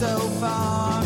so far.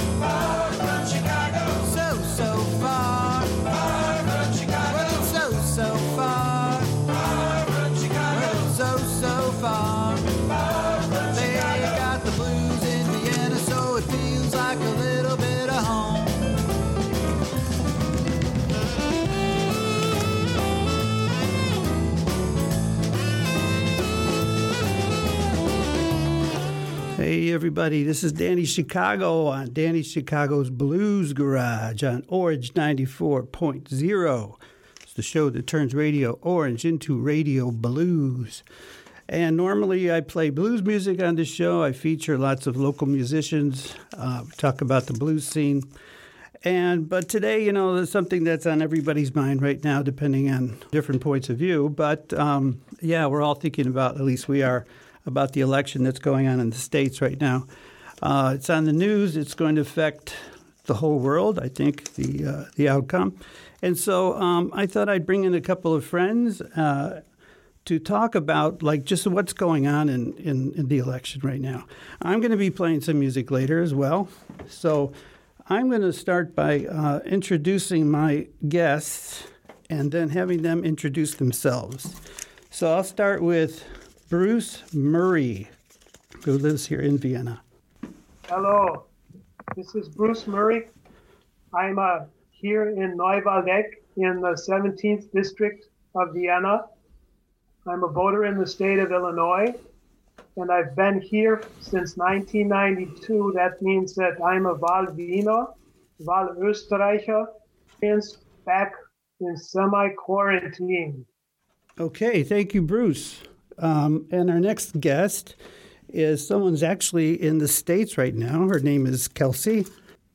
Everybody, this is Danny Chicago on Danny Chicago's Blues Garage on Orange 94.0. It's the show that turns Radio Orange into Radio Blues. And normally I play blues music on this show. I feature lots of local musicians, uh, talk about the blues scene. And but today, you know, there's something that's on everybody's mind right now, depending on different points of view. But um, yeah, we're all thinking about, at least we are, about the election that's going on in the states right now. Uh, it's on the news. It's going to affect the whole world. I think the uh, the outcome. And so um, I thought I'd bring in a couple of friends uh, to talk about like just what's going on in, in, in the election right now. I'm going to be playing some music later as well. So I'm going to start by uh, introducing my guests and then having them introduce themselves. So I'll start with Bruce Murray, who lives here in Vienna. Hello, this is Bruce Murray. I'm uh, here in Neuwaldegg in the 17th district of Vienna. I'm a voter in the state of Illinois, and I've been here since 1992. That means that I'm a Wahlwiener, Wahlösterreicher, since back in semi-quarantine. Okay, thank you, Bruce. Um, and our next guest is someone's actually in the States right now. Her name is Kelsey,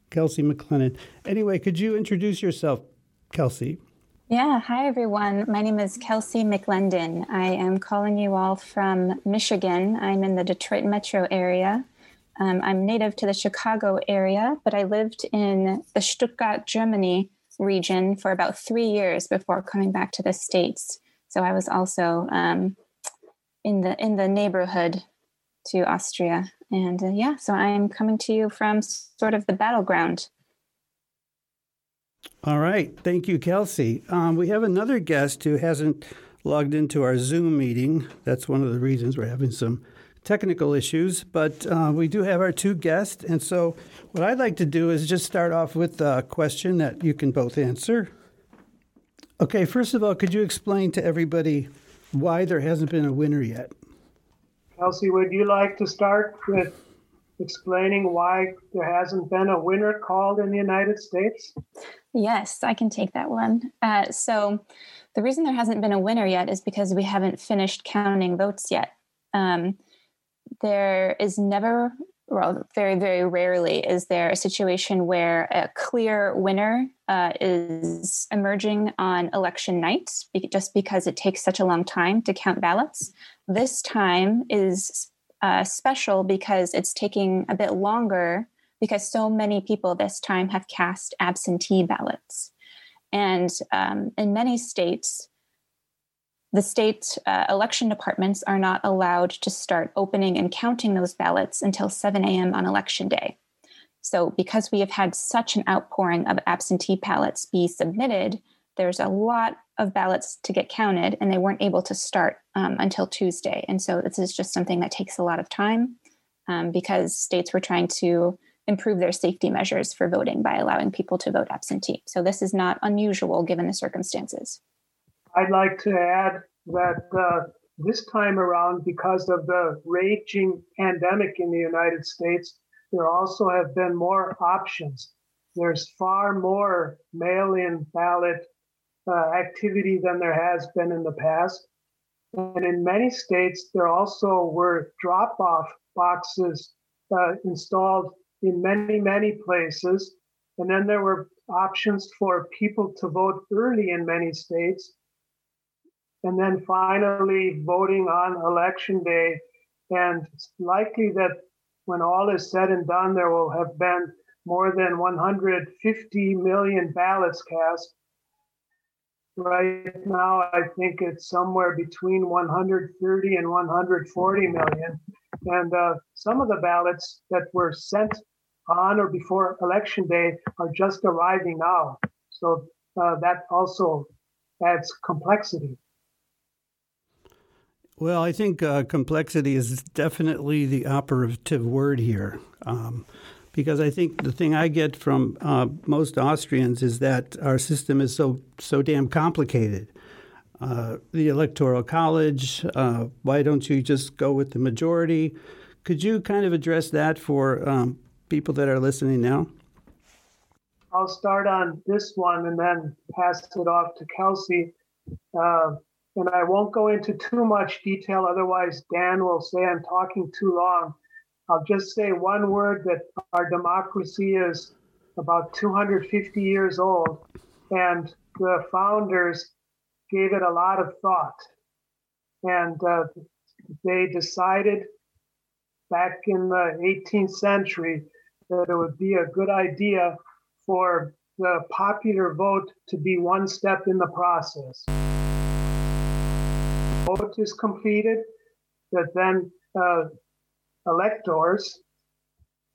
Kelsey McLennan. Anyway, could you introduce yourself, Kelsey? Yeah, hi everyone. My name is Kelsey McLendon. I am calling you all from Michigan. I'm in the Detroit metro area. Um, I'm native to the Chicago area, but I lived in the Stuttgart, Germany region for about three years before coming back to the States. So I was also um, in the in the neighborhood to Austria, and uh, yeah, so I am coming to you from sort of the battleground. All right, thank you, Kelsey. Um, we have another guest who hasn't logged into our Zoom meeting. That's one of the reasons we're having some technical issues, but uh, we do have our two guests, and so what I'd like to do is just start off with a question that you can both answer. Okay, first of all, could you explain to everybody why there hasn't been a winner yet? Kelsey, would you like to start with explaining why there hasn't been a winner called in the United States? Yes, I can take that one. Uh, so, the reason there hasn't been a winner yet is because we haven't finished counting votes yet. Um, there is never, well, very, very rarely is there a situation where a clear winner uh, is emerging on election night just because it takes such a long time to count ballots. This time is uh, special because it's taking a bit longer because so many people this time have cast absentee ballots. And um, in many states, the state uh, election departments are not allowed to start opening and counting those ballots until 7 a.m. on election day. So, because we have had such an outpouring of absentee ballots be submitted, there's a lot of ballots to get counted, and they weren't able to start um, until Tuesday. And so, this is just something that takes a lot of time um, because states were trying to improve their safety measures for voting by allowing people to vote absentee. So, this is not unusual given the circumstances. I'd like to add that uh, this time around, because of the raging pandemic in the United States, there also have been more options. There's far more mail in ballot uh, activity than there has been in the past. And in many states, there also were drop off boxes uh, installed in many, many places. And then there were options for people to vote early in many states. And then finally, voting on election day. And it's likely that when all is said and done, there will have been more than 150 million ballots cast. Right now, I think it's somewhere between 130 and 140 million. And uh, some of the ballots that were sent on or before election day are just arriving now. So uh, that also adds complexity. Well, I think uh, complexity is definitely the operative word here. Um, because I think the thing I get from uh, most Austrians is that our system is so so damn complicated. Uh, the electoral college, uh, why don't you just go with the majority? Could you kind of address that for um, people that are listening now? I'll start on this one and then pass it off to Kelsey. And I won't go into too much detail, otherwise, Dan will say I'm talking too long. I'll just say one word that our democracy is about 250 years old, and the founders gave it a lot of thought. And uh, they decided back in the 18th century that it would be a good idea for the popular vote to be one step in the process. Vote is completed, that then uh, electors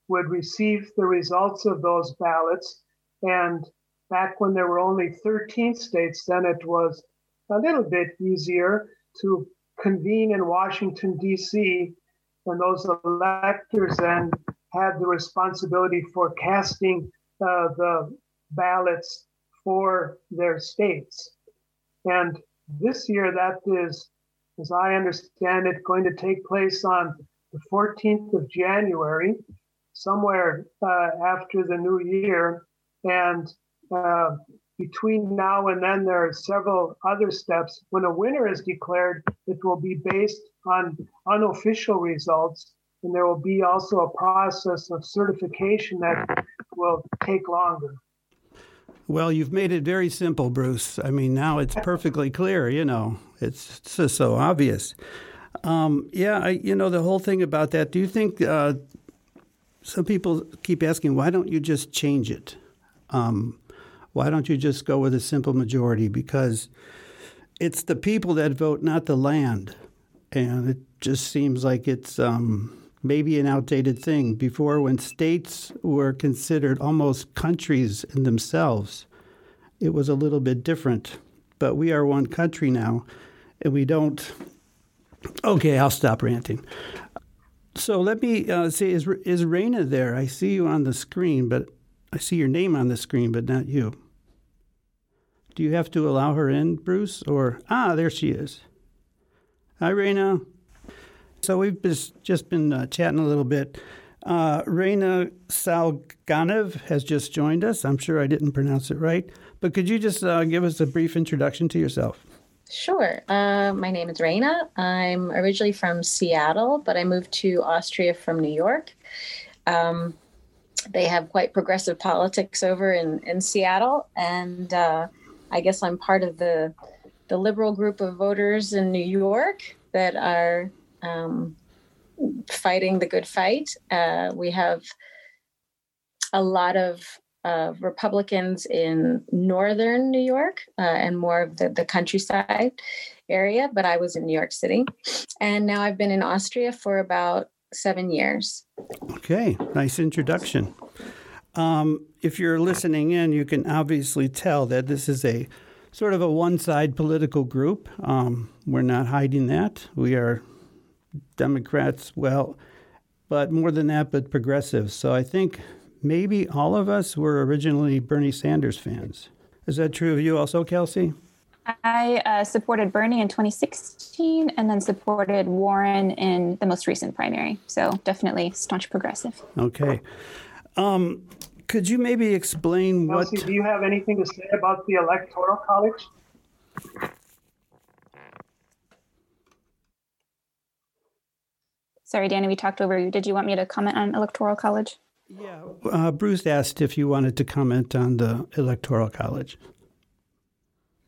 would receive the results of those ballots. And back when there were only 13 states, then it was a little bit easier to convene in Washington, D.C., and those electors then had the responsibility for casting uh, the ballots for their states. And this year, that is, as I understand it, going to take place on the 14th of January, somewhere uh, after the new year. And uh, between now and then, there are several other steps. When a winner is declared, it will be based on unofficial results. And there will be also a process of certification that will take longer. Well, you've made it very simple, Bruce. I mean, now it's perfectly clear, you know, it's just so obvious. Um, yeah, I, you know, the whole thing about that, do you think uh, some people keep asking, why don't you just change it? Um, why don't you just go with a simple majority? Because it's the people that vote, not the land. And it just seems like it's um, maybe an outdated thing. Before, when states were considered almost countries in themselves, it was a little bit different. But we are one country now, and we don't Okay, I'll stop ranting. So let me uh, say, is is Raina there? I see you on the screen, but I see your name on the screen, but not you. Do you have to allow her in, Bruce? Or ah, there she is. Hi, Raina. So we've just been uh, chatting a little bit. Uh, Raina has just joined us. I'm sure I didn't pronounce it right, but could you just uh, give us a brief introduction to yourself? Sure. Uh, my name is Raina. I'm originally from Seattle, but I moved to Austria from New York. Um, they have quite progressive politics over in, in Seattle, and uh, I guess I'm part of the the liberal group of voters in New York that are um, fighting the good fight. Uh, we have a lot of of Republicans in northern New York uh, and more of the, the countryside area, but I was in New York City. And now I've been in Austria for about seven years. Okay, nice introduction. Um, if you're listening in, you can obviously tell that this is a sort of a one side political group. Um, we're not hiding that. We are Democrats, well, but more than that, but progressives. So I think maybe all of us were originally Bernie Sanders fans. Is that true of you also, Kelsey? I uh, supported Bernie in 2016 and then supported Warren in the most recent primary. So definitely staunch progressive. Okay. Um, could you maybe explain Kelsey, what. Do you have anything to say about the Electoral College? Sorry, Danny, we talked over you. Did you want me to comment on Electoral College? Yeah. Uh, Bruce asked if you wanted to comment on the Electoral College.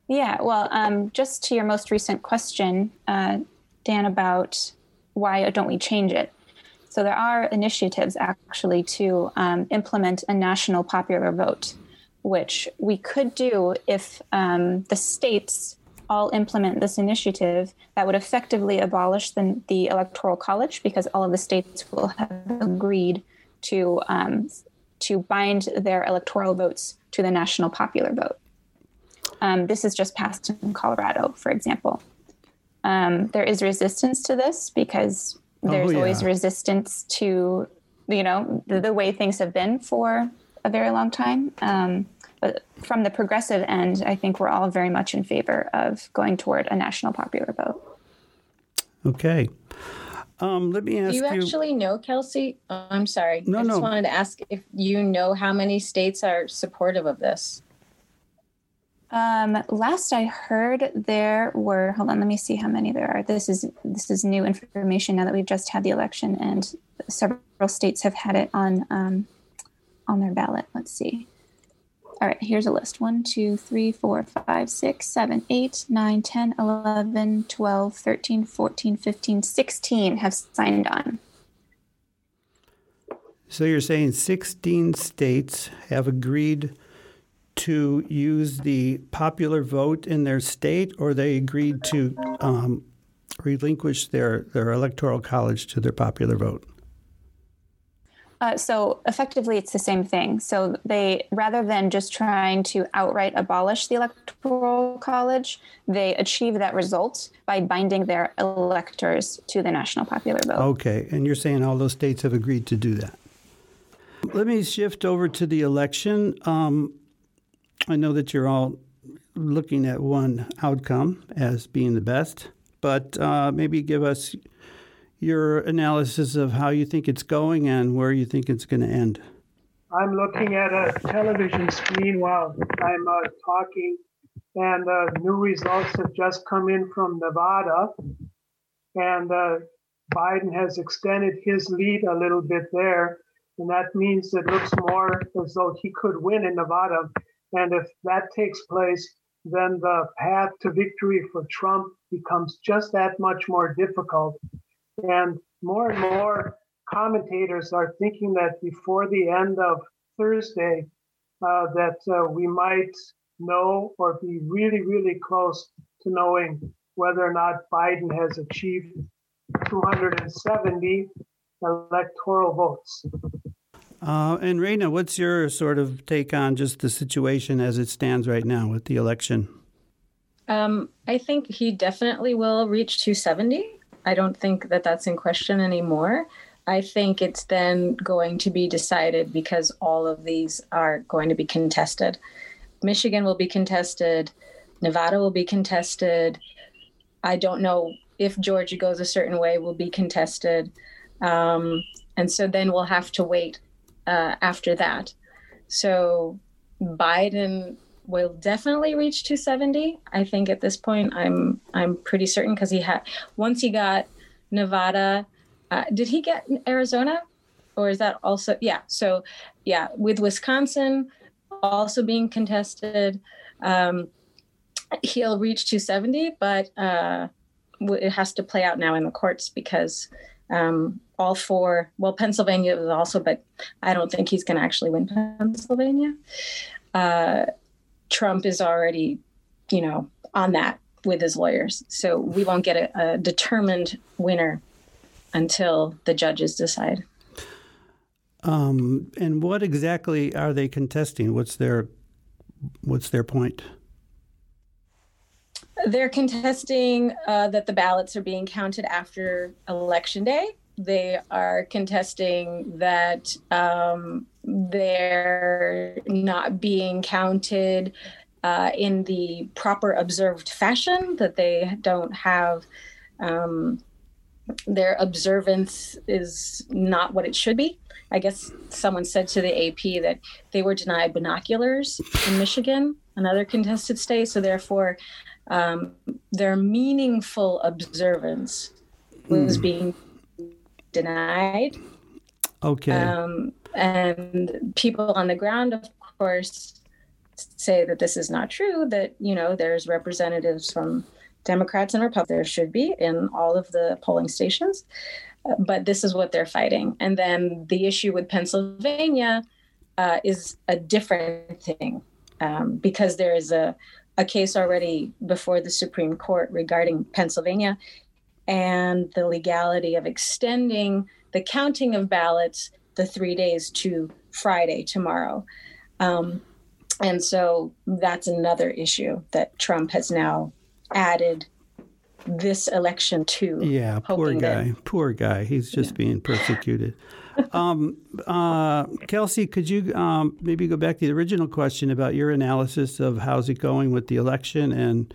Yeah, well, um, just to your most recent question, uh, Dan, about why don't we change it? So there are initiatives actually to um, implement a national popular vote, which we could do if um, the states all implement this initiative that would effectively abolish the, the electoral college because all of the states will have agreed to um, to bind their electoral votes to the national popular vote. Um, this is just passed in Colorado, for example. Um, there is resistance to this because there's Oh, yeah. always resistance to, you know, the, the way things have been for a very long time. Um, but from the progressive end, I think we're all very much in favor of going toward a national popular vote. Okay. Um, let me ask Do you. you actually know, Kelsey? Oh, I'm sorry. No, I just no. wanted to ask if you know how many states are supportive of this. Um, last I heard, there were. Hold on, let me see how many there are. This is this is new information now that we've just had the election, and several states have had it on um, on their ballot. Let's see. All right, here's a list 1, 2, 3, 4, 5, 6, 7, 8, 9, 10, 11, 12, 13, 14, 15, 16 have signed on. So you're saying 16 states have agreed to use the popular vote in their state, or they agreed to um, relinquish their, their electoral college to their popular vote? Uh, so effectively, it's the same thing. So they, rather than just trying to outright abolish the electoral college, they achieve that result by binding their electors to the national popular vote. Okay, and you're saying all those states have agreed to do that. Let me shift over to the election. Um, I know that you're all looking at one outcome as being the best, but uh, maybe give us your analysis of how you think it's going and where you think it's going to end. I'm looking at a television screen while I'm uh, talking, and uh, new results have just come in from Nevada. And uh, Biden has extended his lead a little bit there. And that means it looks more as though he could win in Nevada. And if that takes place, then the path to victory for Trump becomes just that much more difficult. And more and more commentators are thinking that before the end of Thursday, uh, that uh, we might know or be really, really close to knowing whether or not Biden has achieved 270 electoral votes. Uh, and Raina, what's your sort of take on just the situation as it stands right now with the election? Um, I think he definitely will reach 270. I don't think that that's in question anymore. I think it's then going to be decided because all of these are going to be contested. Michigan will be contested, Nevada will be contested. I don't know if Georgia goes a certain way, will be contested. Um, and so then we'll have to wait uh, after that. So Biden will definitely reach 270. I think at this point, I'm I'm pretty certain because he had once he got Nevada. Uh, did he get Arizona, or is that also yeah? So yeah, with Wisconsin also being contested, um, he'll reach 270, but uh, it has to play out now in the courts because um, all four. Well, Pennsylvania was also, but I don't think he's going to actually win Pennsylvania. Uh, Trump is already, you know, on that with his lawyers. So we won't get a, a determined winner until the judges decide. Um, and what exactly are they contesting? What's their what's their point? They're contesting uh, that the ballots are being counted after election day. They are contesting that um, they're not being counted uh, in the proper observed fashion, that they don't have um, their observance is not what it should be. I guess someone said to the AP that they were denied binoculars in Michigan, another contested state. So, therefore, um, their meaningful observance was being denied. Okay. Um, and people on the ground, of course, say that this is not true, that, you know, there's representatives from Democrats and Republicans, there should be in all of the polling stations. Uh, but this is what they're fighting. And then the issue with Pennsylvania uh, is a different thing um, because there is a, a case already before the Supreme Court regarding Pennsylvania and the legality of extending the counting of ballots the three days to Friday tomorrow. Um, and so that's another issue that Trump has now added this election to. Yeah, poor guy. That, poor guy. He's just yeah. being persecuted. um, uh, Kelsey, could you um, maybe go back to the original question about your analysis of how's it going with the election and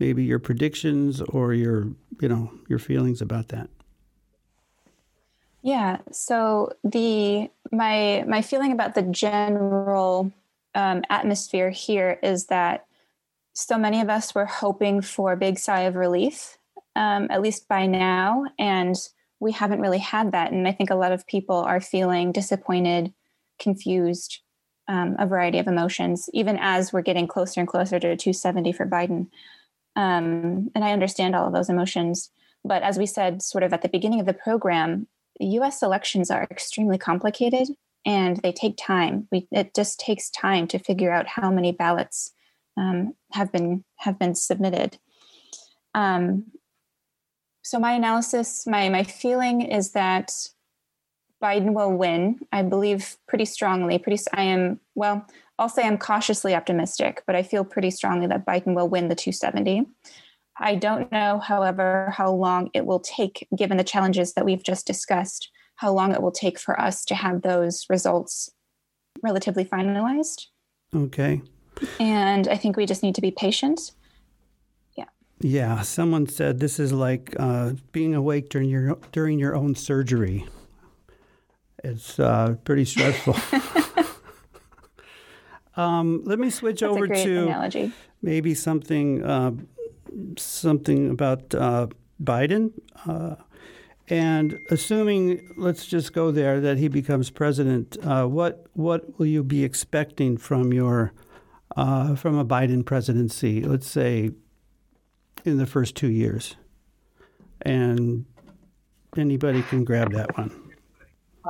maybe your predictions or your, you know, your feelings about that? Yeah. So the my my feeling about the general um, atmosphere here is that so many of us were hoping for a big sigh of relief, um, at least by now, and we haven't really had that. And I think a lot of people are feeling disappointed, confused, um, a variety of emotions, even as we're getting closer and closer to 270 for Biden. Um, and I understand all of those emotions. But as we said, sort of at the beginning of the program, US elections are extremely complicated and they take time. We, it just takes time to figure out how many ballots um, have been have been submitted. Um, so my analysis, my my feeling is that Biden will win. I believe pretty strongly. Pretty, I am well. I'll say I'm cautiously optimistic, but I feel pretty strongly that Biden will win the 270. I don't know, however, how long it will take, given the challenges that we've just discussed, how long it will take for us to have those results relatively finalized. Okay. And I think we just need to be patient. Yeah. Yeah. Someone said this is like uh, being awake during your during your own surgery. It's uh, pretty stressful. um, let me switch That's over to analogy. maybe something uh, something about uh, Biden. Uh, and assuming, let's just go there, that he becomes president, uh, what what will you be expecting from your uh, from a Biden presidency, let's say in the first two years. And anybody can grab that one.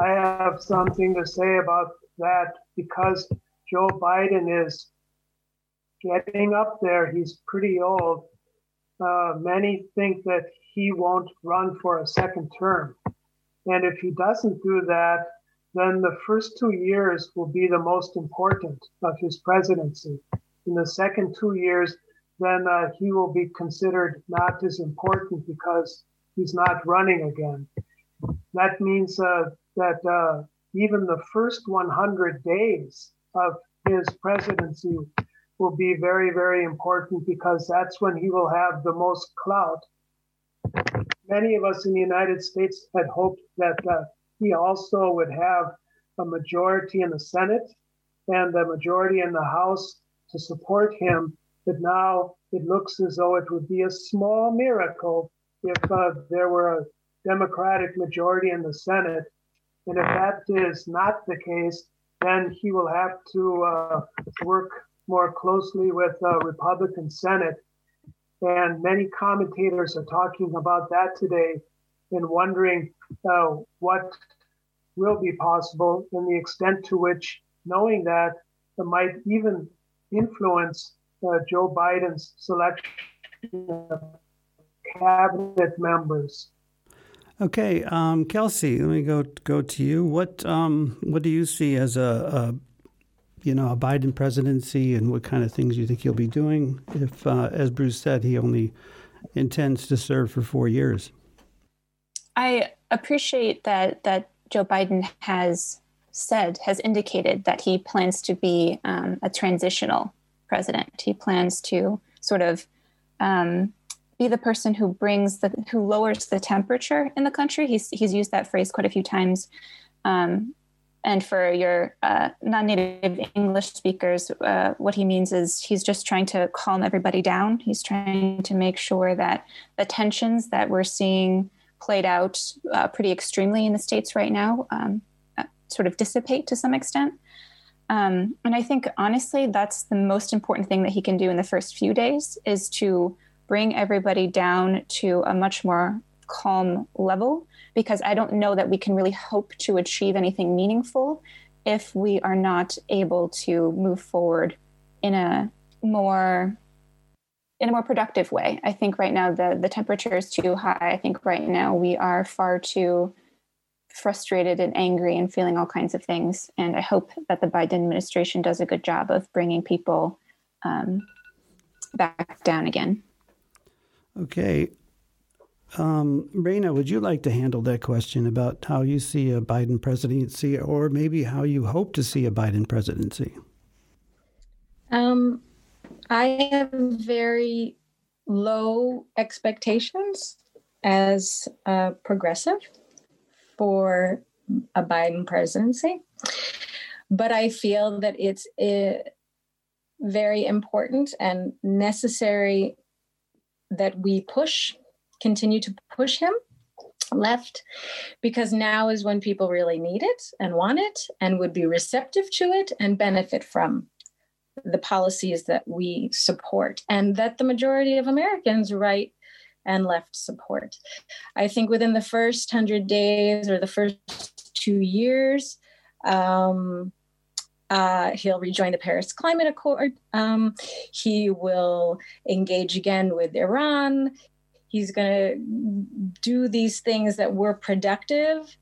I have something to say about that because Joe Biden is getting up there. He's pretty old. Uh, many think that he won't run for a second term. And if he doesn't do that, then the first two years will be the most important of his presidency. In the second two years, then uh, he will be considered not as important because he's not running again. That means uh, that uh, even the first 100 days of his presidency will be very, very important because that's when he will have the most clout. Many of us in the United States had hoped that uh, he also would have a majority in the Senate and a majority in the House to support him. But now it looks as though it would be a small miracle if uh, there were a Democratic majority in the Senate. And if that is not the case, then he will have to uh, work more closely with the Republican Senate. And many commentators are talking about that today and wondering uh, what will be possible and the extent to which knowing that might even influence uh, Joe Biden's selection of cabinet members. Okay, um, Kelsey, let me go go to you. What um, what do you see as a, a, you know a Biden presidency, and what kind of things you think he'll be doing? If, uh, as Bruce said, he only intends to serve for four years. I appreciate that that Joe Biden has said, has indicated that he plans to be um, a transitional president. He plans to sort of um, be the person who brings the, who lowers the temperature in the country. He's, he's used that phrase quite a few times. Um, and for your uh, non-native English speakers, uh, what he means is he's just trying to calm everybody down. He's trying to make sure that the tensions that we're seeing played out uh, pretty extremely in the states right now um, uh, sort of dissipate to some extent. Um, and I think honestly, that's the most important thing that he can do in the first few days is to bring everybody down to a much more calm level because I don't know that we can really hope to achieve anything meaningful if we are not able to move forward in a more in a more productive way. I think right now the the temperature is too high. I think right now we are far too frustrated and angry and feeling all kinds of things. And I hope that the Biden administration does a good job of bringing people um, back down again. Okay. Um, Raina, would you like to handle that question about how you see a Biden presidency or maybe how you hope to see a Biden presidency? Um, I have very low expectations as a progressive for a Biden presidency. But I feel that it's uh, very important and necessary that we push, continue to push him left, because now is when people really need it and want it and would be receptive to it and benefit from the policies that we support and that the majority of Americans, right and left support. I think within the first 100 days or the first two years, um, uh, he'll rejoin the Paris Climate Accord. Um, he will engage again with Iran. He's going to do these things that were productive,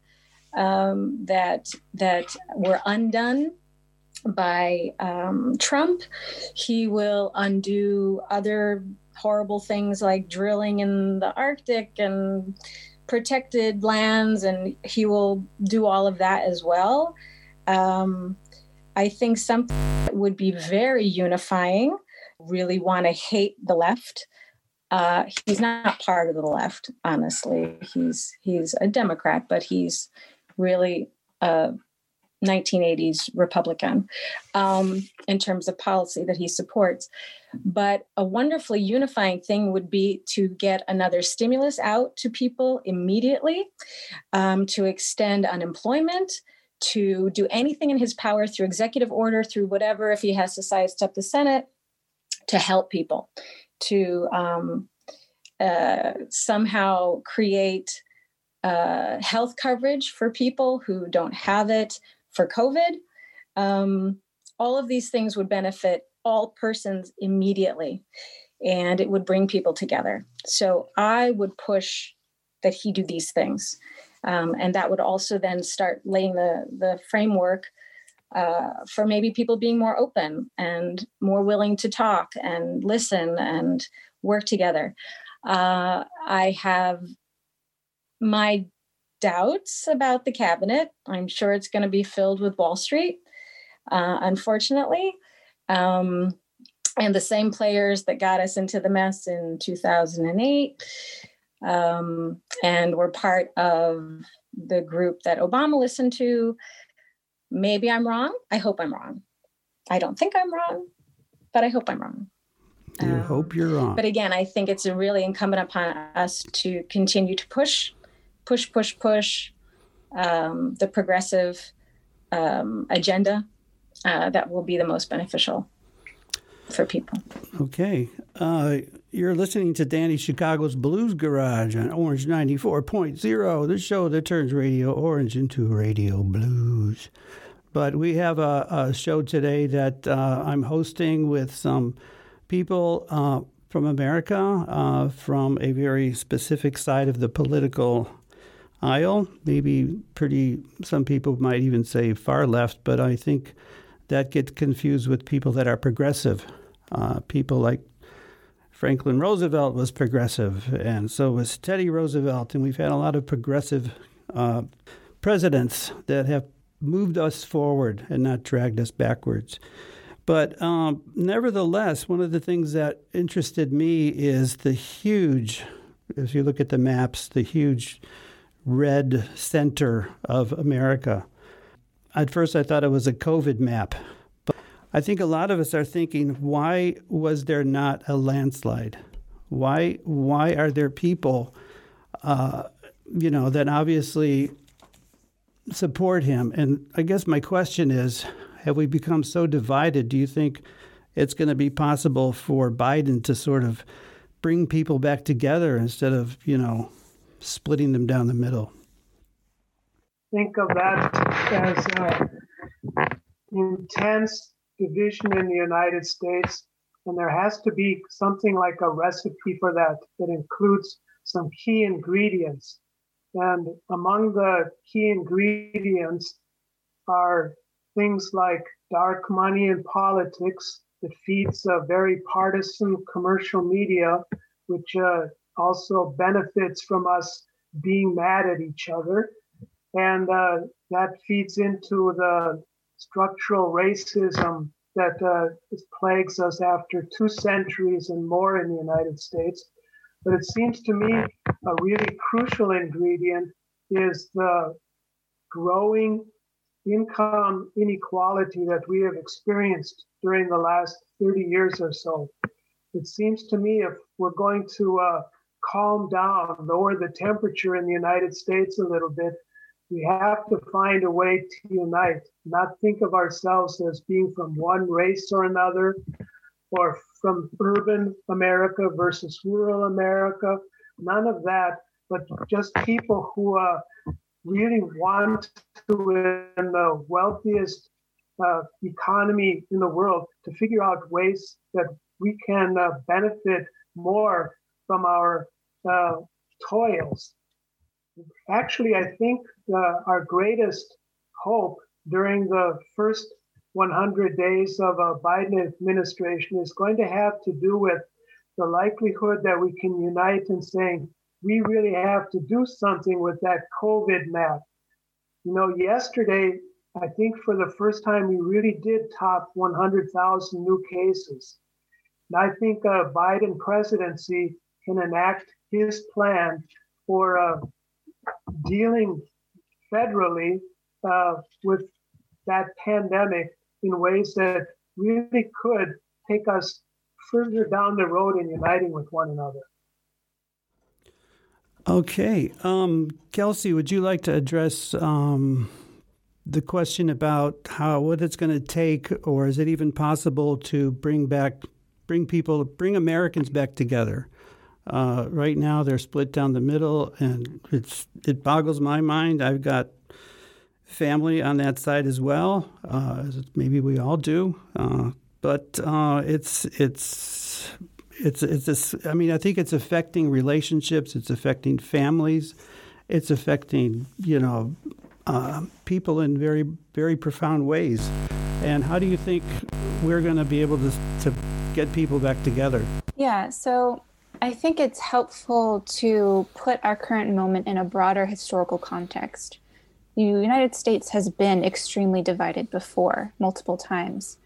um, that that were undone by um, Trump. He will undo other horrible things like drilling in the Arctic and protected lands, and he will do all of that as well. Um, I think something that would be very unifying, really want to hate the left. Uh, he's not part of the left, honestly. He's he's a Democrat, but he's really a 1980s Republican um, in terms of policy that he supports. But a wonderfully unifying thing would be to get another stimulus out to people immediately, um, to extend unemployment, to do anything in his power through executive order, through whatever, if he has to size up the Senate, to help people, to um, uh, somehow create uh, health coverage for people who don't have it for COVID. Um, all of these things would benefit all persons immediately and it would bring people together. So I would push that he do these things. Um, and that would also then start laying the, the framework uh, for maybe people being more open and more willing to talk and listen and work together. Uh, I have my doubts about the cabinet. I'm sure it's going to be filled with Wall Street, uh, unfortunately. Um, and the same players that got us into the mess in 2008 um, and were part of the group that Obama listened to. Maybe I'm wrong. I hope I'm wrong. I don't think I'm wrong, but I hope I'm wrong. You um, hope you're wrong. But again, I think it's really incumbent upon us to continue to push push, push, push um, the progressive um, agenda uh, that will be the most beneficial for people. Okay. Uh, you're listening to Danny Chicago's Blues Garage on Orange 94.0, the show that turns Radio Orange into Radio Blues. But we have a, a show today that uh, I'm hosting with some people uh, from America, uh, from a very specific side of the political aisle, maybe pretty, some people might even say far left, but I think that gets confused with people that are progressive. Uh, people like Franklin Roosevelt was progressive, and so was Teddy Roosevelt, and we've had a lot of progressive uh, presidents that have moved us forward and not dragged us backwards. But um, nevertheless, one of the things that interested me is the huge, if you look at the maps, the huge red center of America. At first, I thought it was a COVID map. I think a lot of us are thinking, why was there not a landslide? Why, why are there people, uh, you know, that obviously support him? And I guess my question is have we become so divided? Do you think it's going to be possible for Biden to sort of bring people back together instead of, you know, splitting them down the middle? Think of that as uh, intense division in the United States, and there has to be something like a recipe for that that includes some key ingredients And among the key ingredients are things like dark money in politics that feeds a very partisan commercial media, which uh, also benefits from us being mad at each other. And uh, that feeds into the structural racism that uh, plagues us after two centuries and more in the United States. But it seems to me a really crucial ingredient is the growing income inequality that we have experienced during the last 30 years or so. It seems to me if we're going to uh, calm down, lower the temperature in the United States a little bit, we have to find a way to unite, not think of ourselves as being from one race or another, or from urban America versus rural America. None of that, but just people who uh, really want to, in the wealthiest uh, economy in the world, to figure out ways that we can uh, benefit more from our uh, toils. Actually, I think uh, our greatest hope during the first 100 days of a Biden administration is going to have to do with the likelihood that we can unite in saying we really have to do something with that COVID map. You know, yesterday, I think for the first time, we really did top 100,000 new cases. And I think a Biden presidency can enact his plan for uh, dealing federally uh, with that pandemic in ways that really could take us further down the road in uniting with one another. Okay. Um, Kelsey, would you like to address um, the question about how what it's going to take, or is it even possible to bring back, bring people, bring Americans back together? Uh, right now, they're split down the middle, and it's it boggles my mind. I've got family on that side as well. Uh, maybe we all do, uh, but uh, it's it's it's it's. A, I mean, I think it's affecting relationships. It's affecting families. It's affecting you know uh, people in very very profound ways. And how do you think we're going to be able to to get people back together? Yeah. So I think it's helpful to put our current moment in a broader historical context. The United States has been extremely divided before, multiple times.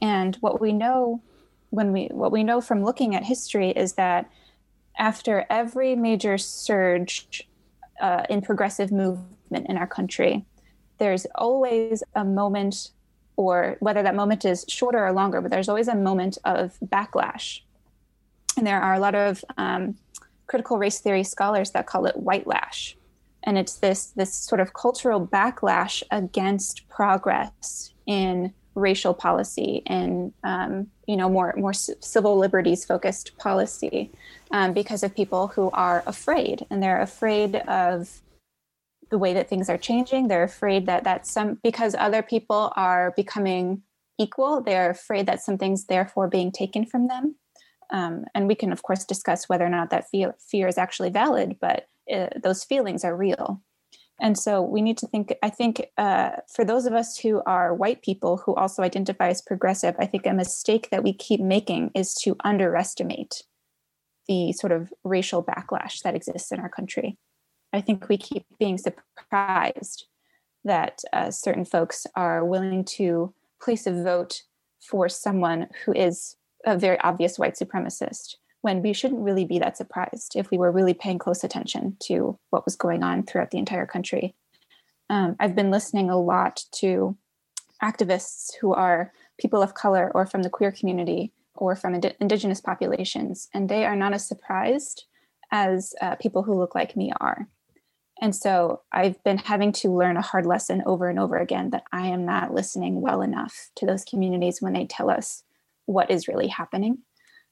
And what we know when we what we know from looking at history is that after every major surge uh, in progressive movement in our country, there's always a moment, or whether that moment is shorter or longer, but there's always a moment of backlash and there are a lot of um, critical race theory scholars that call it white lash. And it's this, this sort of cultural backlash against progress in racial policy and um, you know more more civil liberties focused policy um, because of people who are afraid. And they're afraid of the way that things are changing. They're afraid that that some because other people are becoming equal they're afraid that something's therefore being taken from them um, and we can, of course, discuss whether or not that fear, fear is actually valid, but uh, those feelings are real. And so we need to think, I think, uh, for those of us who are white people who also identify as progressive, I think a mistake that we keep making is to underestimate the sort of racial backlash that exists in our country. I think we keep being surprised that uh, certain folks are willing to place a vote for someone who is a very obvious white supremacist when we shouldn't really be that surprised if we were really paying close attention to what was going on throughout the entire country. Um, I've been listening a lot to activists who are people of color or from the queer community or from ind- indigenous populations, and they are not as surprised as uh, people who look like me are. And so I've been having to learn a hard lesson over and over again that I am not listening well enough to those communities when they tell us what is really happening.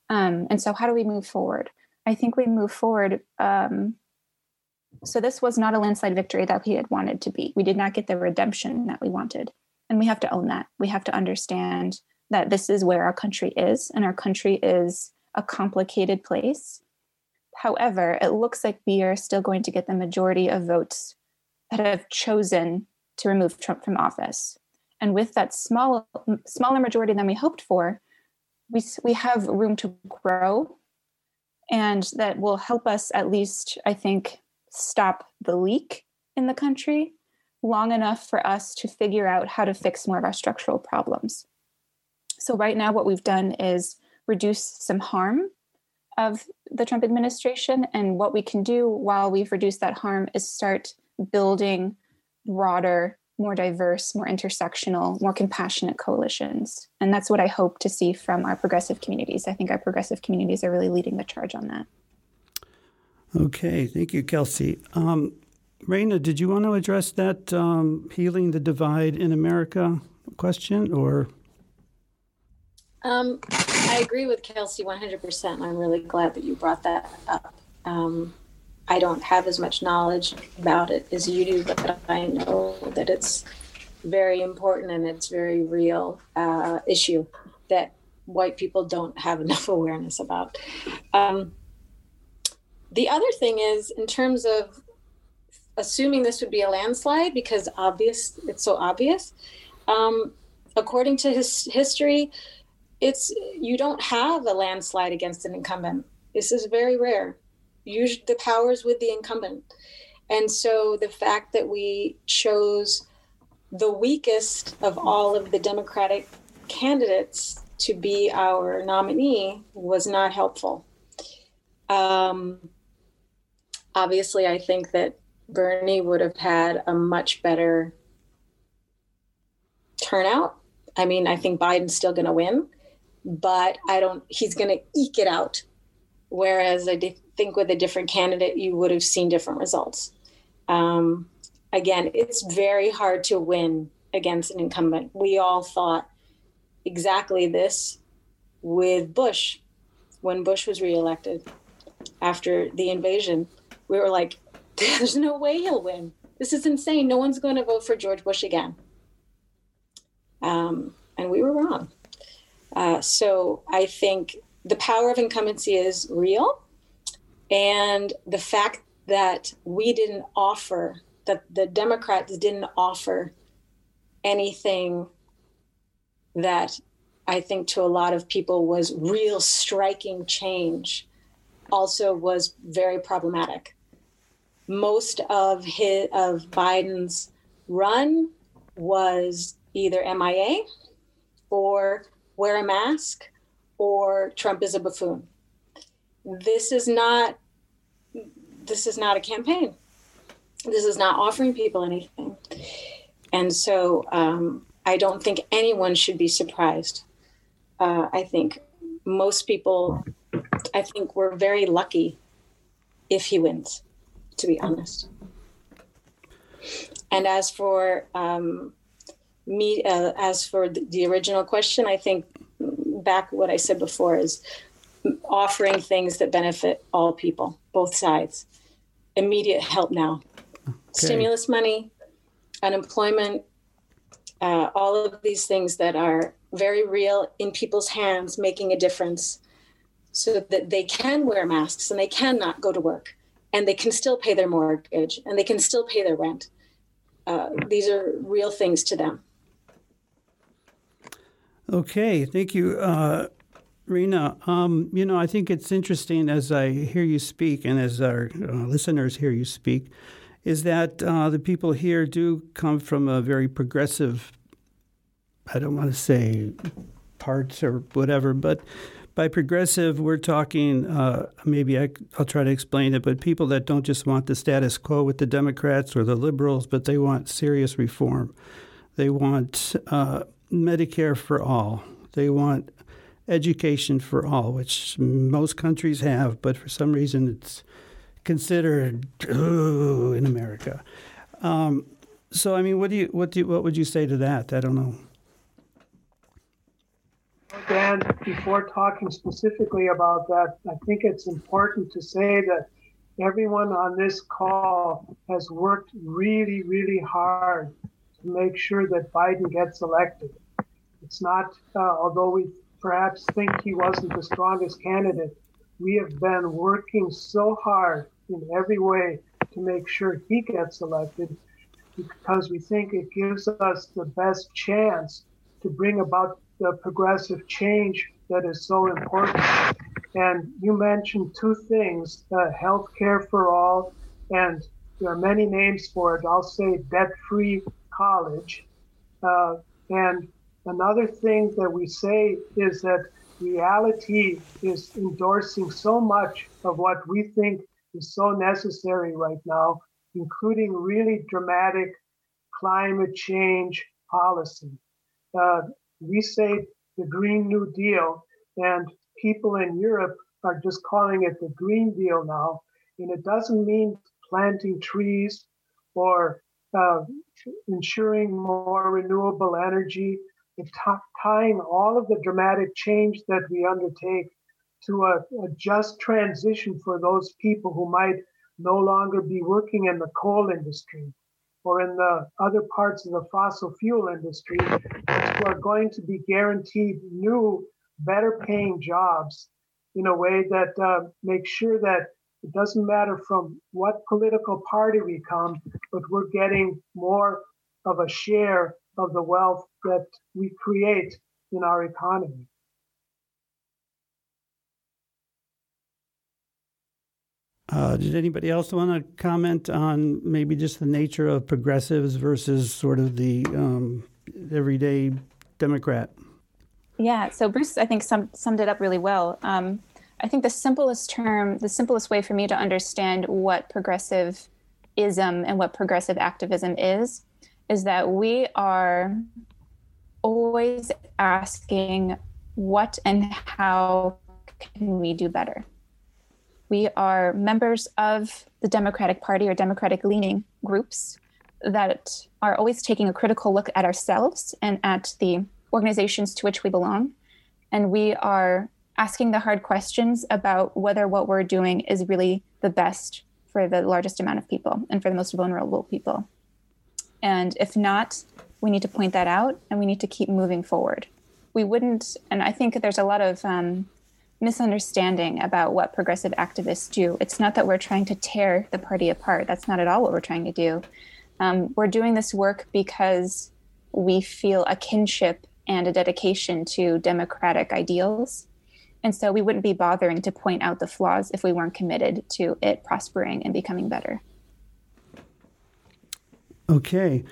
Um, and so, how do we move forward? I think we move forward. Um, so, this was not a landslide victory that we had wanted to be. We did not get the redemption that we wanted. And we have to own that. We have to understand that this is where our country is, and our country is a complicated place. However, it looks like we are still going to get the majority of votes that have chosen to remove Trump from office. And with that small, smaller majority than we hoped for, we, we have room to grow. And that will help us at least, I think, stop the leak in the country long enough for us to figure out how to fix more of our structural problems. So, right now, what we've done is reduce some harm of the Trump administration. And what we can do while we've reduced that harm is start building broader, more diverse, more intersectional, more compassionate coalitions. And that's what I hope to see from our progressive communities. I think our progressive communities are really leading the charge on that. Okay, thank you, Kelsey. Um, Raina, did you want to address that um, healing the divide in America question, or? Um, I agree with Kelsey 100%. And I'm really glad that you brought that up. Um, I don't have as much knowledge about it as you do, but I know that it's very important and it's very real uh, issue that white people don't have enough awareness about. Um, the other thing is, in terms of assuming this would be a landslide because obvious, it's so obvious. Um, according to his history, it's you don't have a landslide against an incumbent. This is very rare. Usually, the power is with the incumbent, and so the fact that we chose the weakest of all of the Democratic candidates to be our nominee was not helpful. Um, obviously, I think that Bernie would have had a much better turnout. I mean, I think Biden's still going to win, but I don't, he's going to eke it out. Whereas I think with a different candidate, you would have seen different results. Um, again, it's very hard to win against an incumbent. We all thought exactly this with Bush when Bush was reelected after the invasion. We were like, there's no way he'll win. This is insane. No one's going to vote for George Bush again. Um, and we were wrong. Uh, so I think the power of incumbency is real. And the fact that we didn't offer, that the Democrats didn't offer anything that I think to a lot of people was real striking change also was very problematic most of his of Biden's run was either MIA or wear a mask or Trump is a buffoon. This is not this is not a campaign. This is not offering people anything. And so um, I don't think anyone should be surprised. Uh, I think most people, I think we're very lucky if he wins to be honest. And as for um, me, uh, as for the, the original question, I think back what I said before is offering things that benefit all people, both sides. Immediate help now, okay. stimulus money, unemployment, uh, all of these things that are very real in people's hands, making a difference so that they can wear masks and they cannot go to work and they can still pay their mortgage and they can still pay their rent. Uh, these are real things to them. Okay, thank you, uh, Raina. Um, you know, I think it's interesting as I hear you speak and as our uh, listeners hear you speak, is that uh, the people here do come from a very progressive, I don't want to say parts or whatever, but by progressive, we're talking, uh, maybe I, will try to explain it, but people that don't just want the status quo with the Democrats or the liberals, but they want serious reform. They want uh, Medicare for all. They want education for all, which most countries have, but for some reason it's considered in America. Um, so, I mean, what do you what do you, what would you say to that? I don't know. Dan, before talking specifically about that, I think it's important to say that everyone on this call has worked really, really hard make sure that Biden gets elected. It's not, uh, although we perhaps think he wasn't the strongest candidate, we have been working so hard in every way to make sure he gets elected because we think it gives us the best chance to bring about the progressive change that is so important. And you mentioned two things uh, health care for all, and there are many names for it. I'll say debt free college. Uh, and another thing that we say is that reality is endorsing so much of what we think is so necessary right now, including really dramatic climate change policy. Uh, we say the Green New Deal, and people in Europe are just calling it the Green Deal now. And it doesn't mean planting trees or uh, ensuring more renewable energy, t- tying all of the dramatic change that we undertake to a, a just transition for those people who might no longer be working in the coal industry or in the other parts of the fossil fuel industry who are going to be guaranteed new, better paying jobs in a way that uh, makes sure that it doesn't matter from what political party we come, but we're getting more of a share of the wealth that we create in our economy. Uh, did anybody else want to comment on maybe just the nature of progressives versus sort of the um, everyday Democrat? Yeah, so Bruce, I think, sum, summed it up really well. Um, I think the simplest term, the simplest way for me to understand what progressive ism and what progressive activism is, is that we are always asking what and how can we do better we are members of the Democratic Party or Democratic leaning groups that are always taking a critical look at ourselves and at the organizations to which we belong. And we are asking the hard questions about whether what we're doing is really the best for the largest amount of people and for the most vulnerable people. And if not, we need to point that out and we need to keep moving forward. We wouldn't, and I think there's a lot of um, misunderstanding about what progressive activists do. It's not that we're trying to tear the party apart. That's not at all what we're trying to do. Um, we're doing this work because we feel a kinship and a dedication to democratic ideals. And so we wouldn't be bothering to point out the flaws if we weren't committed to it prospering and becoming better. Okay.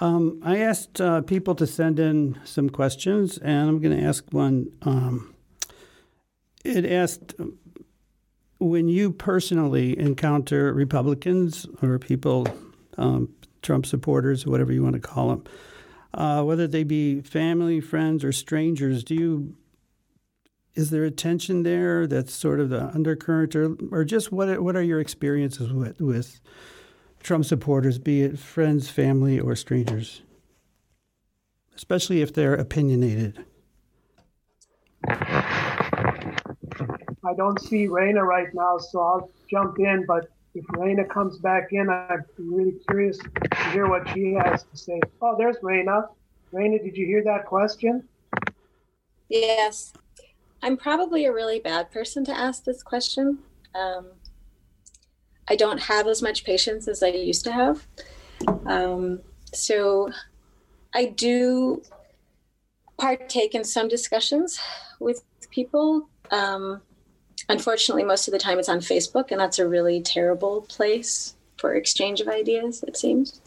Um, I asked uh, people to send in some questions, and I'm going to ask one. Um, it asked when you personally encounter Republicans or people, um, Trump supporters, whatever you want to call them, uh, whether they be family, friends, or strangers, do you is there a tension there that's sort of the undercurrent, or or just what what are your experiences with with Trump supporters, be it friends, family, or strangers, especially if they're opinionated? I don't see Raina right now, so I'll jump in. But if Raina comes back in, I'm really curious to hear what she has to say. Oh, there's Raina. Raina, did you hear that question? Yes. I'm probably a really bad person to ask this question. Um, I don't have as much patience as I used to have. Um, so I do partake in some discussions with people. Um, unfortunately, most of the time it's on Facebook, and that's a really terrible place for exchange of ideas, it seems.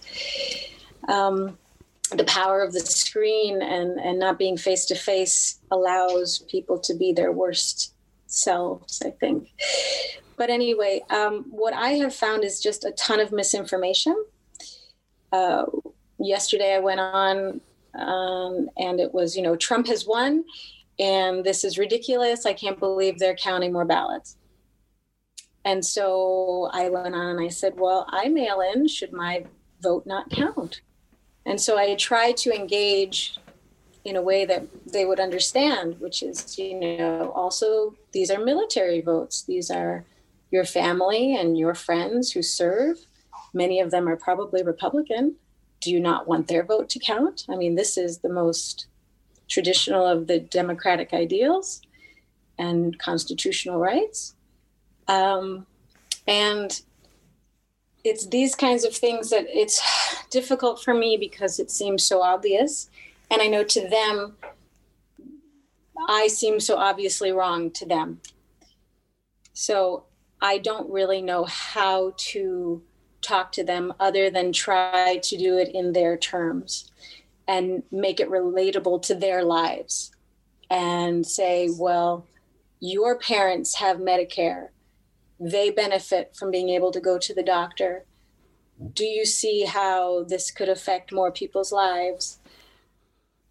Um, the power of the screen and, and not being face to face allows people to be their worst selves, I think. But anyway, um, what I have found is just a ton of misinformation. Uh, yesterday, I went on um, and it was, you know, Trump has won and this is ridiculous. I can't believe they're counting more ballots. And so I went on and I said, Well, I mail in. Should my vote not count? And so I try to engage in a way that they would understand, which is, you know, also these are military votes. These are your family and your friends who serve. Many of them are probably Republican. Do you not want their vote to count? I mean, this is the most traditional of the democratic ideals and constitutional rights. Um, and it's these kinds of things that it's difficult for me because it seems so obvious. And I know to them, I seem so obviously wrong to them. So I don't really know how to talk to them other than try to do it in their terms and make it relatable to their lives and say, well, your parents have Medicare. They benefit from being able to go to the doctor. Do you see how this could affect more people's lives?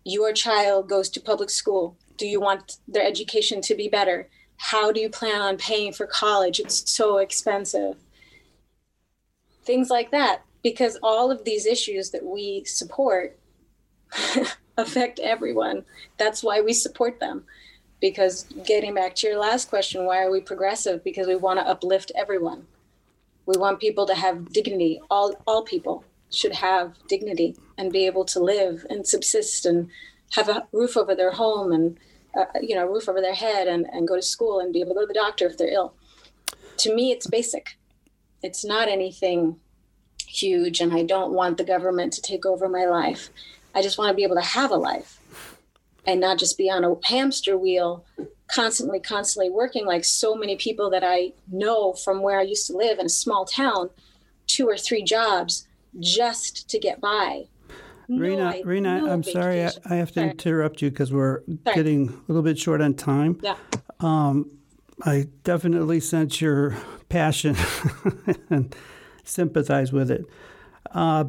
Your child goes to public school. Do you want their education to be better? How do you plan on paying for college? It's so expensive. Things like that, because all of these issues that we support affect everyone. That's why we support them. Because getting back to your last question, why are we progressive? Because we want to uplift everyone. We want people to have dignity. All all people should have dignity and be able to live and subsist and have a roof over their home and uh, you know, a roof over their head and, and go to school and be able to go to the doctor if they're ill. To me, it's basic. It's not anything huge, and I don't want the government to take over my life. I just want to be able to have a life and not just be on a hamster wheel, constantly, constantly working like so many people that I know from where I used to live in a small town, two or three jobs just to get by Raina, Raina, no I'm sorry, I, I, have to sorry. interrupt you because we're Sorry. getting a little bit short on time. Yeah. Um, I definitely sense your passion and sympathize with it. Uh,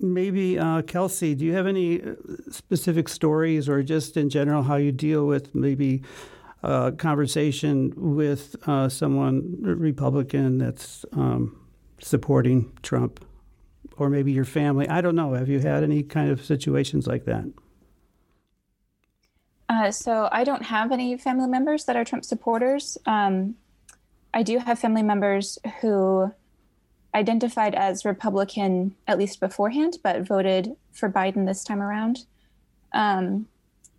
maybe, uh, Kelsey, do you have any uh, specific stories or just in general how you deal with maybe a conversation with uh, someone, Republican, that's um, supporting Trump? or maybe your family. I don't know. Have you had any kind of situations like that? Uh, so I don't have any family members that are Trump supporters. Um, I do have family members who identified as Republican at least beforehand, but voted for Biden this time around. Um,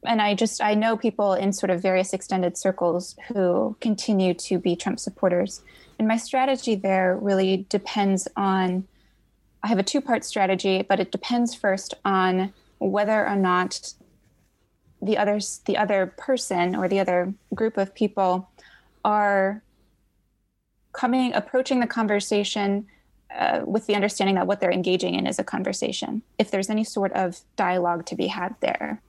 and I just I know people in sort of various extended circles who continue to be Trump supporters. And my strategy there really depends on I have a two part strategy, but it depends first on whether or not the others the other person or the other group of people are coming approaching the conversation uh, with the understanding that what they're engaging in is a conversation if there's any sort of dialogue to be had there.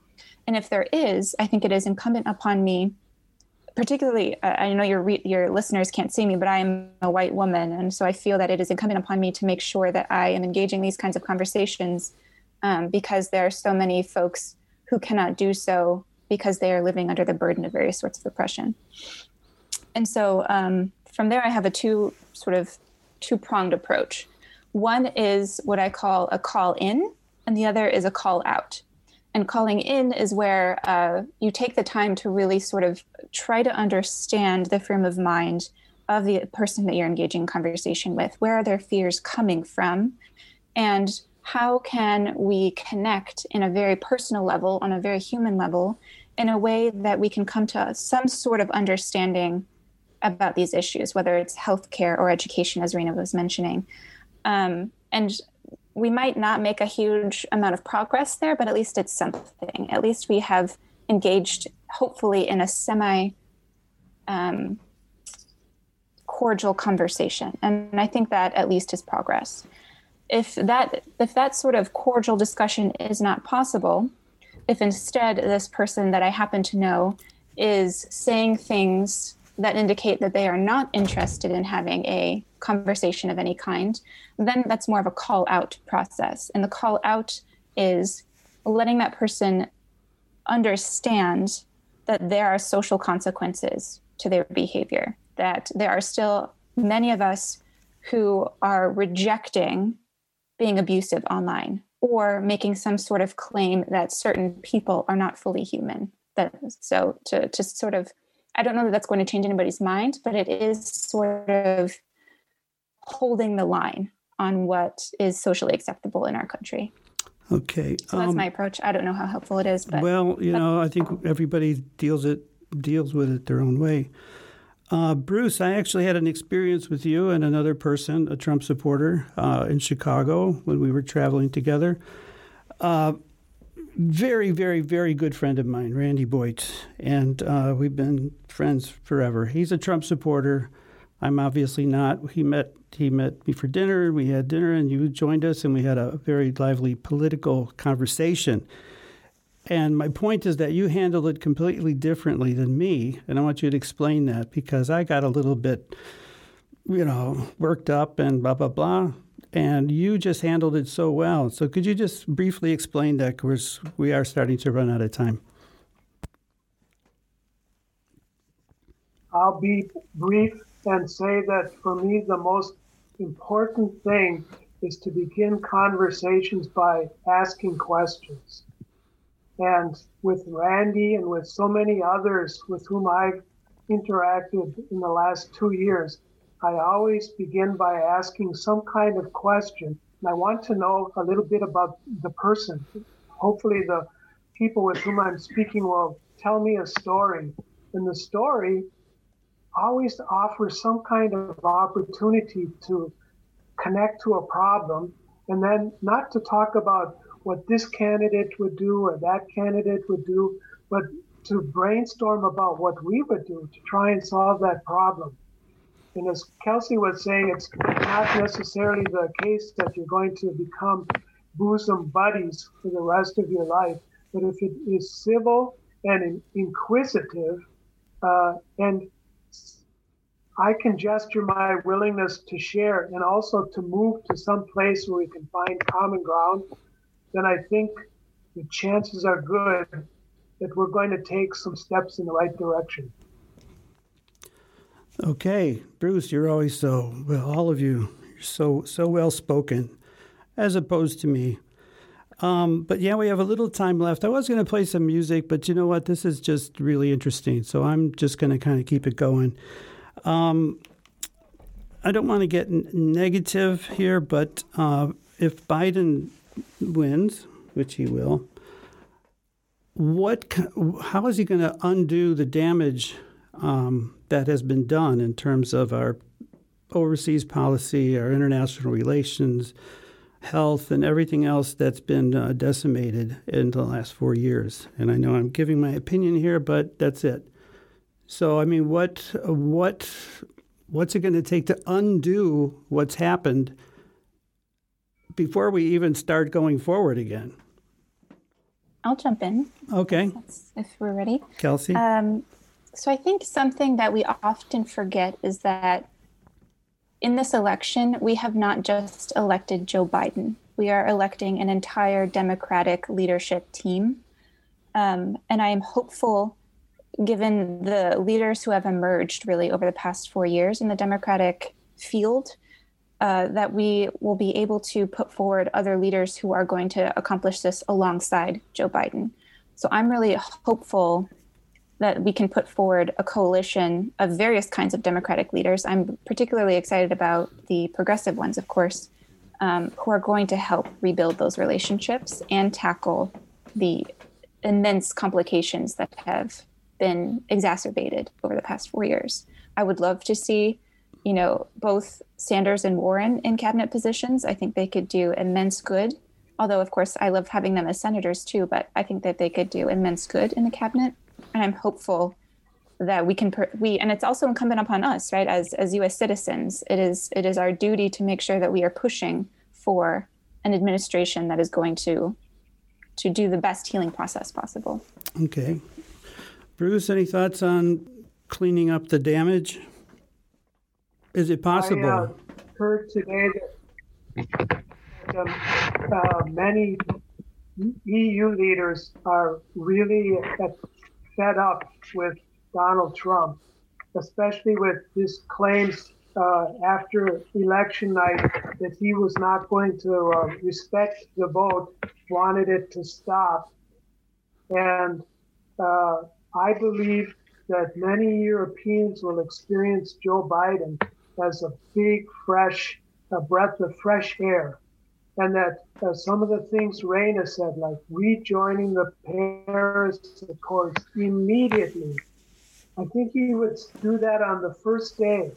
And if there is i think it is incumbent upon me particularly uh, i know your re- your listeners can't see me but i am a white woman and so i feel that it is incumbent upon me to make sure that i am engaging these kinds of conversations um, because there are so many folks who cannot do so because they are living under the burden of various sorts of oppression. And so um, from there i have a two sort of two pronged approach one is what i call a call in and the other is a call out and calling in is where uh, you take the time to really sort of try to understand the frame of mind of the person that you're engaging in conversation with. Where are their fears coming from? And how can we connect in a very personal level, on a very human level, in a way that we can come to some sort of understanding about these issues, whether it's healthcare or education, as Raina was mentioning. Um, and we might not make a huge amount of progress there, but at least it's something. At least we have engaged, hopefully, in a semi um, cordial conversation, and I think that at least is progress. If that if that sort of cordial discussion is not possible, if instead this person that I happen to know is saying things that indicate that they are not interested in having a conversation of any kind, then that's more of a call out process. And the call out is letting that person understand that there are social consequences to their behavior, that there are still many of us who are rejecting being abusive online or making some sort of claim that certain people are not fully human. That so to to sort of I don't know that that's going to change anybody's mind, but it is sort of holding the line on what is socially acceptable in our country. Okay. So that's um, my approach. I don't know how helpful it is, but well, you know, I think everybody deals it deals with it their own way. Uh, Bruce, I actually had an experience with you and another person, a Trump supporter, uh, in Chicago when we were traveling together. Uh, very, very, very good friend of mine, Randy Boyt, and uh, we've been friends forever. He's a Trump supporter. I'm obviously not. He met he met me for dinner. We had dinner, and you joined us, and we had a very lively political conversation. And my point is that you handled it completely differently than me, and I want you to explain that because I got a little bit, you know, worked up and blah blah blah, and you just handled it so well. So could you just briefly explain that? Because we are starting to run out of time. I'll be brief and say that for me, the most important thing is to begin conversations by asking questions. And with Randy and with so many others with whom I've interacted in the last two years, I always begin by asking some kind of question. And I want to know a little bit about the person. Hopefully, the people with whom I'm speaking will tell me a story. And the story always offers some kind of opportunity to connect to a problem and then not to talk about what this candidate would do or that candidate would do, but to brainstorm about what we would do to try and solve that problem. And as Kelsey was saying, it's not necessarily the case that you're going to become bosom buddies for the rest of your life. But if it is civil and inquisitive, uh, and I can gesture my willingness to share and also to move to some place where we can find common ground, then I think the chances are good that we're going to take some steps in the right direction. Okay, Bruce, you're always so well. All of you, you're so so well spoken, as opposed to me. Um, but yeah, we have a little time left. I was going to play some music, but you know what? This is just really interesting, so I'm just going to kind of keep it going. Um, I don't want to get n- negative here, but uh, if Biden wins, which he will, what? How is he going to undo the damage? Um, that has been done in terms of our overseas policy, our international relations, health, and everything else that's been uh, decimated in the last four years. And I know I'm giving my opinion here, but that's it. So, I mean, what what what's it going to take to undo what's happened before we even start going forward again? I'll jump in. Okay. If we're ready. Kelsey? Um, so I think something that we often forget is that in this election, we have not just elected Joe Biden. We are electing an entire Democratic leadership team. Um, and I am hopeful, given the leaders who have emerged really over the past four years in the Democratic field, uh, that we will be able to put forward other leaders who are going to accomplish this alongside Joe Biden. So I'm really hopeful that we can put forward a coalition of various kinds of Democratic leaders. I'm particularly excited about the progressive ones, of course, um, who are going to help rebuild those relationships and tackle the immense complications that have been exacerbated over the past four years. I would love to see, you know, both Sanders and Warren in cabinet positions. I think they could do immense good. Although, of course, I love having them as senators too, but I think that they could do immense good in the cabinet and I'm hopeful that we can per- we and it's also incumbent upon us right as as US citizens it is it is our duty to make sure that we are pushing for an administration that is going to to do the best healing process possible. Okay. Bruce any thoughts on cleaning up the damage? Is it possible? I uh, heard today that um, uh, many EU leaders are really at up with Donald Trump, especially with his claims uh, after election night that he was not going to uh, respect the vote, wanted it to stop. And uh, I believe that many Europeans will experience Joe Biden as a big, fresh, a breath of fresh air and that uh, some of the things Raina said, like rejoining the Paris Accords immediately, I think he would do that on the first day.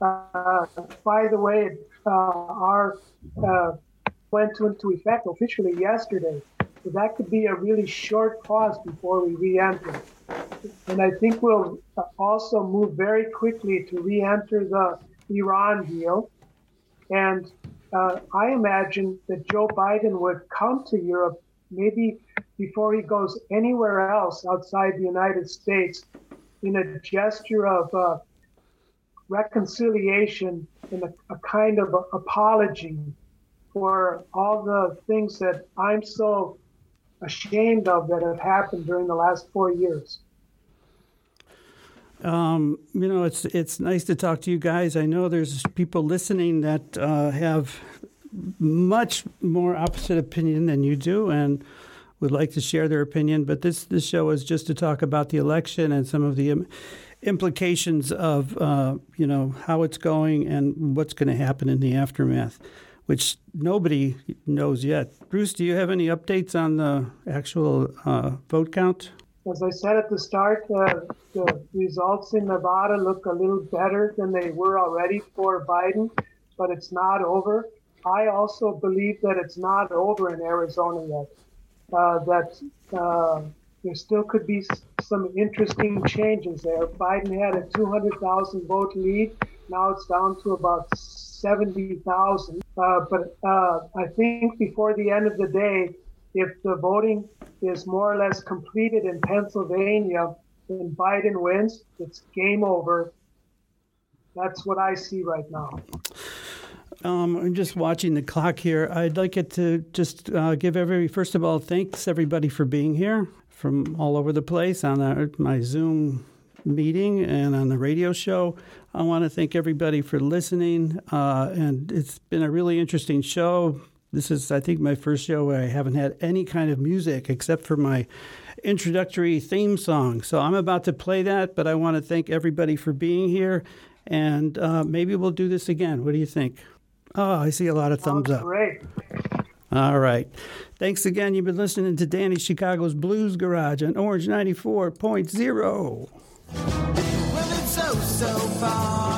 Uh, by the way, uh, our uh, went into effect officially yesterday. So that could be a really short pause before we re-enter. And I think we'll also move very quickly to re-enter the Iran deal. And uh, I imagine that Joe Biden would come to Europe maybe before he goes anywhere else outside the United States in a gesture of uh, reconciliation and a, a kind of apology for all the things that I'm so ashamed of that have happened during the last four years. Um, you know, it's it's nice to talk to you guys. I know there's people listening that uh, have much more opposite opinion than you do, and would like to share their opinion. But this this show is just to talk about the election and some of the Im- implications of uh, you know how it's going and what's going to happen in the aftermath, which nobody knows yet. Bruce, do you have any updates on the actual uh, vote count? As I said at the start, uh, the results in Nevada look a little better than they were already for Biden, but it's not over. I also believe that it's not over in Arizona yet. Uh, that uh, there still could be some interesting changes there. Biden had a 200,000 vote lead. Now it's down to about 70,000. Uh, but uh, I think before the end of the day, if the voting is more or less completed in Pennsylvania and Biden wins, it's game over. That's what I see right now. Um, I'm just watching the clock here. I'd like it to just uh, give every first of all, thanks everybody for being here from all over the place on our, my Zoom meeting and on the radio show. I want to thank everybody for listening, uh, and it's been a really interesting show. This is, I think, my first show where I haven't had any kind of music except for my introductory theme song. So I'm about to play that, but I want to thank everybody for being here, and uh, maybe we'll do this again. What do you think? Oh, I see a lot of thumbs up. Great. All right. Thanks again. You've been listening to Danny Chicago's Blues Garage on Orange 94.0. Well,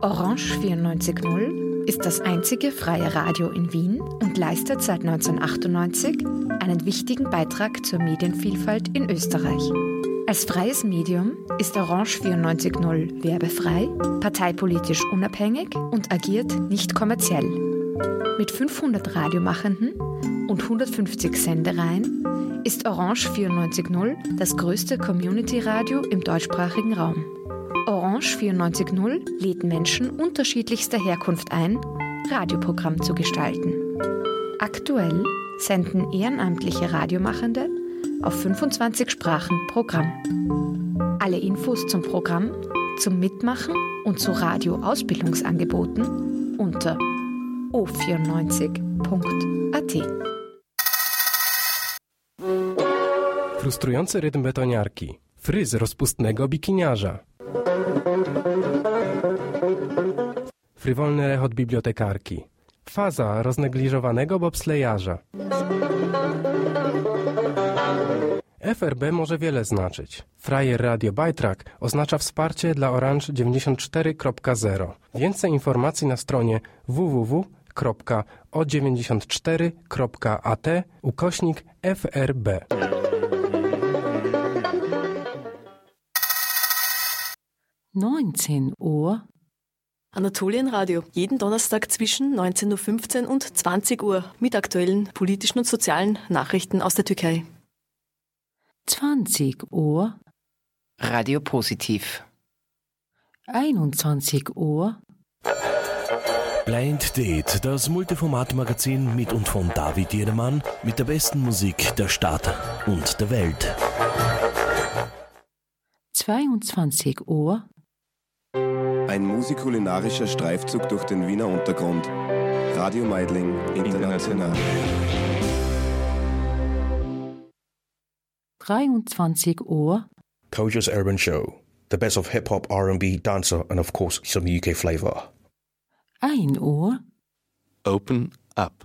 Orange 94.0 ist das einzige freie Radio in Wien und leistet seit 1998 einen wichtigen Beitrag zur Medienvielfalt in Österreich. Als freies Medium ist Orange 94.0 werbefrei, parteipolitisch unabhängig und agiert nicht kommerziell. Mit 500 Radiomachenden und 150 Sendereien ist Orange 94.0 das größte Community-Radio im deutschsprachigen Raum. Orange 94.0 lädt Menschen unterschiedlichster Herkunft ein, Radioprogramm zu gestalten. Aktuell senden ehrenamtliche Radiomachende auf 25 Sprachen Programm. Alle Infos zum Programm, zum Mitmachen und zu Radioausbildungsangeboten unter o94.at. Frustrujący rytm betoniarki. Fryz rozpustnego bikiniarza. Frywolny rechot bibliotekarki. Faza roznegliżowanego bobslejarza. FRB może wiele znaczyć. Frajer Radio Bytrack oznacza wsparcie dla Orange 94.0. Więcej informacji na stronie www.o94.at ukośnik FRB. 19 Uhr. Anatolienradio, jeden Donnerstag zwischen 19.15 Uhr und 20 Uhr mit aktuellen politischen und sozialen Nachrichten aus der Türkei. 20 Uhr. Radio Positiv. 21 Uhr. Blind Date, das Multiformat-Magazin mit und von David Jedermann mit der besten Musik der Stadt und der Welt. 22 Uhr. Ein musikulinarischer Streifzug durch den Wiener Untergrund. Radio Meidling International. 23 Uhr. Koja's Urban Show. The best of hip hop, R&B, dancer, and of course some UK flavor. 1 Uhr. Open up.